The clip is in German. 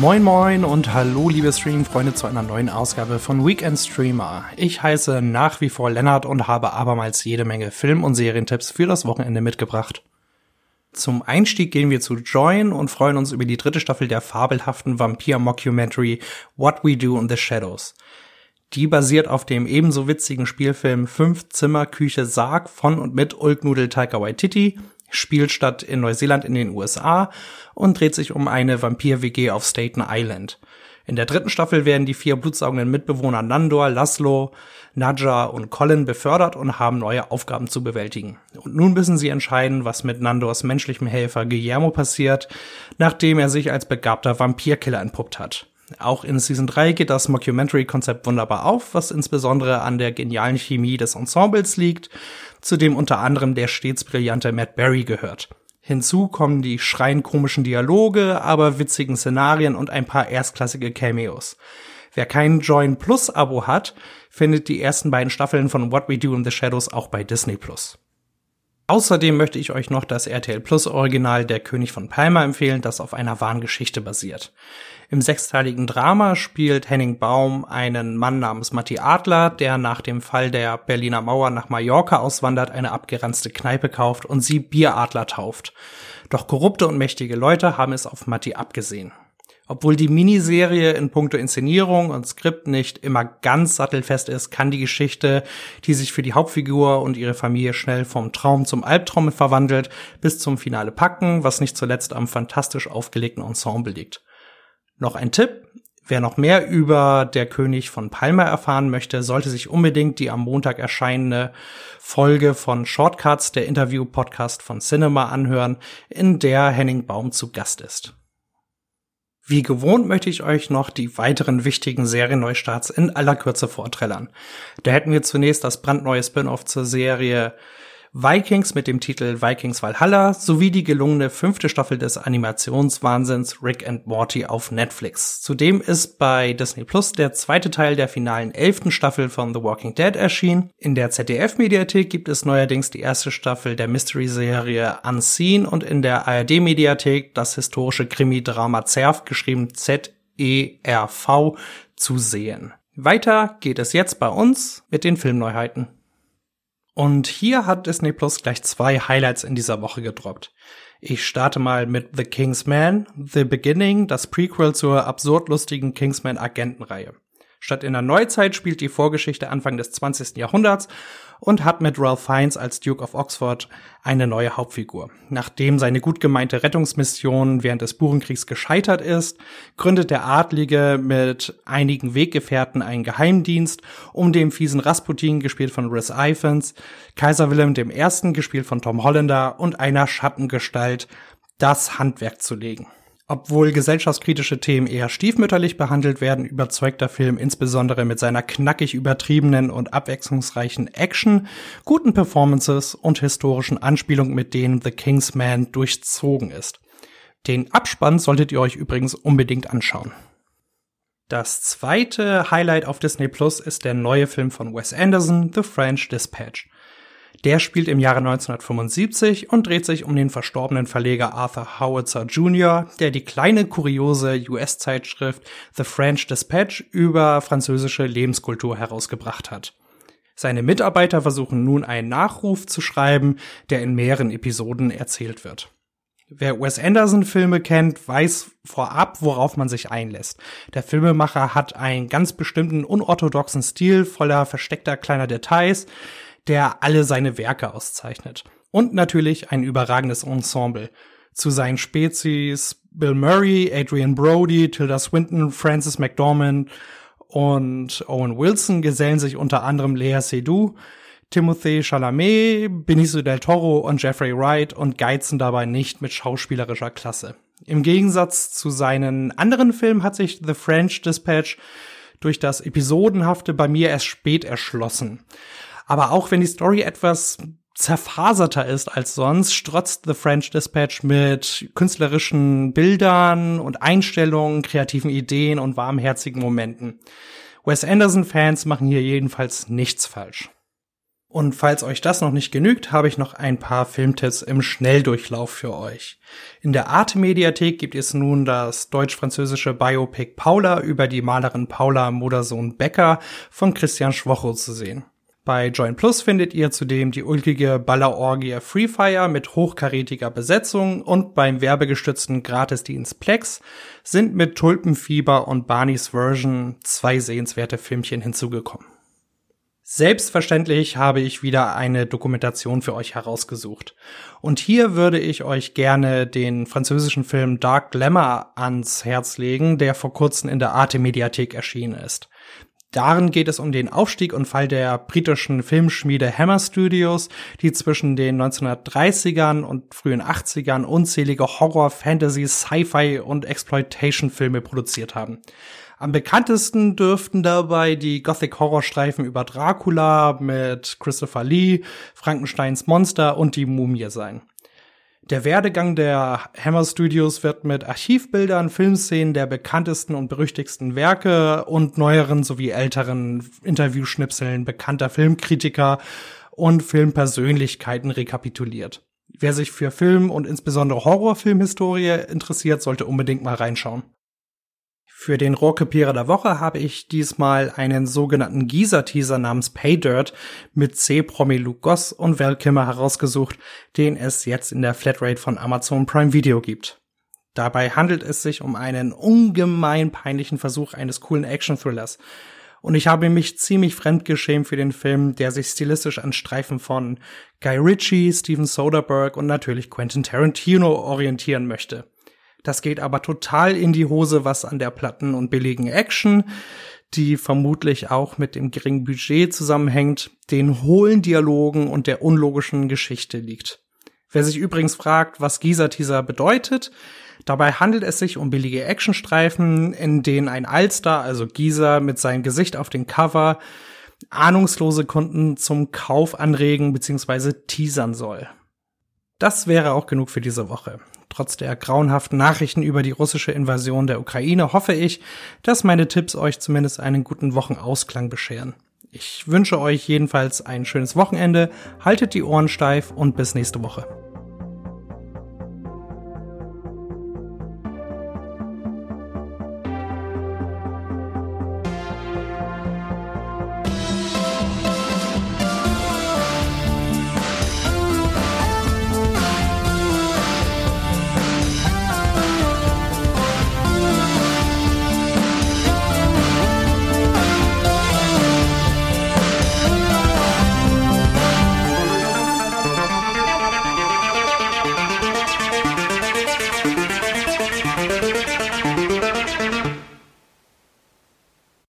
Moin moin und hallo liebe Streaming-Freunde zu einer neuen Ausgabe von Weekend Streamer. Ich heiße nach wie vor Lennart und habe abermals jede Menge Film- und Serientipps für das Wochenende mitgebracht. Zum Einstieg gehen wir zu Join und freuen uns über die dritte Staffel der fabelhaften Vampir-Mockumentary What We Do in the Shadows. Die basiert auf dem ebenso witzigen Spielfilm Fünf Zimmer Küche Sarg von und mit Ulknudel Taika Waititi spielt statt in Neuseeland in den USA und dreht sich um eine Vampir-WG auf Staten Island. In der dritten Staffel werden die vier blutsaugenden Mitbewohner Nandor, Laszlo, Nadja und Colin befördert und haben neue Aufgaben zu bewältigen. Und nun müssen sie entscheiden, was mit Nandors menschlichem Helfer Guillermo passiert, nachdem er sich als begabter Vampirkiller entpuppt hat. Auch in Season 3 geht das Mockumentary-Konzept wunderbar auf, was insbesondere an der genialen Chemie des Ensembles liegt, zu dem unter anderem der stets brillante Matt Berry gehört. Hinzu kommen die schreien komischen Dialoge, aber witzigen Szenarien und ein paar erstklassige Cameos. Wer kein Join Plus Abo hat, findet die ersten beiden Staffeln von What We Do in the Shadows auch bei Disney Plus. Außerdem möchte ich euch noch das RTL Plus Original Der König von Palma empfehlen, das auf einer wahren Geschichte basiert. Im sechsteiligen Drama spielt Henning Baum einen Mann namens Matti Adler, der nach dem Fall der Berliner Mauer nach Mallorca auswandert, eine abgeranzte Kneipe kauft und sie Bieradler tauft. Doch korrupte und mächtige Leute haben es auf Matti abgesehen. Obwohl die Miniserie in puncto Inszenierung und Skript nicht immer ganz sattelfest ist, kann die Geschichte, die sich für die Hauptfigur und ihre Familie schnell vom Traum zum Albtraum verwandelt, bis zum Finale packen, was nicht zuletzt am fantastisch aufgelegten Ensemble liegt. Noch ein Tipp. Wer noch mehr über Der König von Palma erfahren möchte, sollte sich unbedingt die am Montag erscheinende Folge von Shortcuts, der Interview-Podcast von Cinema, anhören, in der Henning Baum zu Gast ist. Wie gewohnt möchte ich euch noch die weiteren wichtigen Serienneustarts in aller Kürze vorträllern. Da hätten wir zunächst das brandneue Spin-off zur Serie Vikings mit dem Titel Vikings Valhalla sowie die gelungene fünfte Staffel des Animationswahnsinns Rick and Morty auf Netflix. Zudem ist bei Disney Plus der zweite Teil der finalen elften Staffel von The Walking Dead erschienen. In der ZDF-Mediathek gibt es neuerdings die erste Staffel der Mystery-Serie Unseen und in der ARD-Mediathek das historische Krimi-Drama Zerf, geschrieben Z-E-R-V, zu sehen. Weiter geht es jetzt bei uns mit den Filmneuheiten. Und hier hat Disney Plus gleich zwei Highlights in dieser Woche gedroppt. Ich starte mal mit The King's Man, The Beginning, das Prequel zur absurd lustigen Kingsman Agentenreihe. Statt in der Neuzeit spielt die Vorgeschichte Anfang des 20. Jahrhunderts und hat mit Ralph Fiennes als Duke of Oxford eine neue Hauptfigur. Nachdem seine gut gemeinte Rettungsmission während des Burenkriegs gescheitert ist, gründet der Adlige mit einigen Weggefährten einen Geheimdienst, um dem fiesen Rasputin, gespielt von Rhys Ifans, Kaiser Wilhelm I., gespielt von Tom Hollander und einer Schattengestalt, das Handwerk zu legen. Obwohl gesellschaftskritische Themen eher stiefmütterlich behandelt werden, überzeugt der Film insbesondere mit seiner knackig übertriebenen und abwechslungsreichen Action, guten Performances und historischen Anspielungen, mit denen The King's Man durchzogen ist. Den Abspann solltet ihr euch übrigens unbedingt anschauen. Das zweite Highlight auf Disney Plus ist der neue Film von Wes Anderson, The French Dispatch. Der spielt im Jahre 1975 und dreht sich um den verstorbenen Verleger Arthur Howitzer Jr., der die kleine kuriose US-Zeitschrift The French Dispatch über französische Lebenskultur herausgebracht hat. Seine Mitarbeiter versuchen nun einen Nachruf zu schreiben, der in mehreren Episoden erzählt wird. Wer Wes Anderson Filme kennt, weiß vorab, worauf man sich einlässt. Der Filmemacher hat einen ganz bestimmten unorthodoxen Stil voller versteckter kleiner Details, der alle seine Werke auszeichnet. Und natürlich ein überragendes Ensemble. Zu seinen Spezies Bill Murray, Adrian Brody, Tilda Swinton, Francis McDormand und Owen Wilson gesellen sich unter anderem Lea Seydoux, Timothée Chalamet, Benicio del Toro und Jeffrey Wright und geizen dabei nicht mit schauspielerischer Klasse. Im Gegensatz zu seinen anderen Filmen hat sich The French Dispatch durch das Episodenhafte bei mir erst spät erschlossen. Aber auch wenn die Story etwas zerfaserter ist als sonst, strotzt The French Dispatch mit künstlerischen Bildern und Einstellungen, kreativen Ideen und warmherzigen Momenten. Wes Anderson-Fans machen hier jedenfalls nichts falsch. Und falls euch das noch nicht genügt, habe ich noch ein paar Filmtipps im Schnelldurchlauf für euch. In der Arte Mediathek gibt es nun das deutsch-französische Biopic Paula über die Malerin Paula Modersohn Becker von Christian Schwocho zu sehen. Bei Join Plus findet ihr zudem die ulkige Ballerorgie Free Fire mit hochkarätiger Besetzung und beim werbegestützten Gratisdienst Plex sind mit Tulpenfieber und Barneys Version zwei sehenswerte Filmchen hinzugekommen. Selbstverständlich habe ich wieder eine Dokumentation für euch herausgesucht. Und hier würde ich euch gerne den französischen Film Dark Glamour ans Herz legen, der vor kurzem in der Arte Mediathek erschienen ist. Darin geht es um den Aufstieg und Fall der britischen Filmschmiede Hammer Studios, die zwischen den 1930ern und frühen 80ern unzählige Horror, Fantasy, Sci-Fi und Exploitation-Filme produziert haben. Am bekanntesten dürften dabei die Gothic-Horrorstreifen über Dracula mit Christopher Lee, Frankensteins Monster und die Mumie sein. Der Werdegang der Hammer Studios wird mit Archivbildern, Filmszenen der bekanntesten und berüchtigsten Werke und neueren sowie älteren Interviewschnipseln bekannter Filmkritiker und Filmpersönlichkeiten rekapituliert. Wer sich für Film und insbesondere Horrorfilmhistorie interessiert, sollte unbedingt mal reinschauen. Für den Rohrkrepierer der Woche habe ich diesmal einen sogenannten Gießer-Teaser namens Paydirt mit C-Promi Luke Goss und Val Kimmer herausgesucht, den es jetzt in der Flatrate von Amazon Prime Video gibt. Dabei handelt es sich um einen ungemein peinlichen Versuch eines coolen Action-Thrillers. Und ich habe mich ziemlich fremdgeschämt für den Film, der sich stilistisch an Streifen von Guy Ritchie, Steven Soderbergh und natürlich Quentin Tarantino orientieren möchte. Das geht aber total in die Hose, was an der platten und billigen Action, die vermutlich auch mit dem geringen Budget zusammenhängt, den hohlen Dialogen und der unlogischen Geschichte liegt. Wer sich übrigens fragt, was Gisa-Teaser bedeutet, dabei handelt es sich um billige Actionstreifen, in denen ein Allstar, also Gisa, mit seinem Gesicht auf dem Cover ahnungslose Kunden zum Kauf anregen bzw. teasern soll. Das wäre auch genug für diese Woche. Trotz der grauenhaften Nachrichten über die russische Invasion der Ukraine hoffe ich, dass meine Tipps euch zumindest einen guten Wochenausklang bescheren. Ich wünsche euch jedenfalls ein schönes Wochenende, haltet die Ohren steif und bis nächste Woche.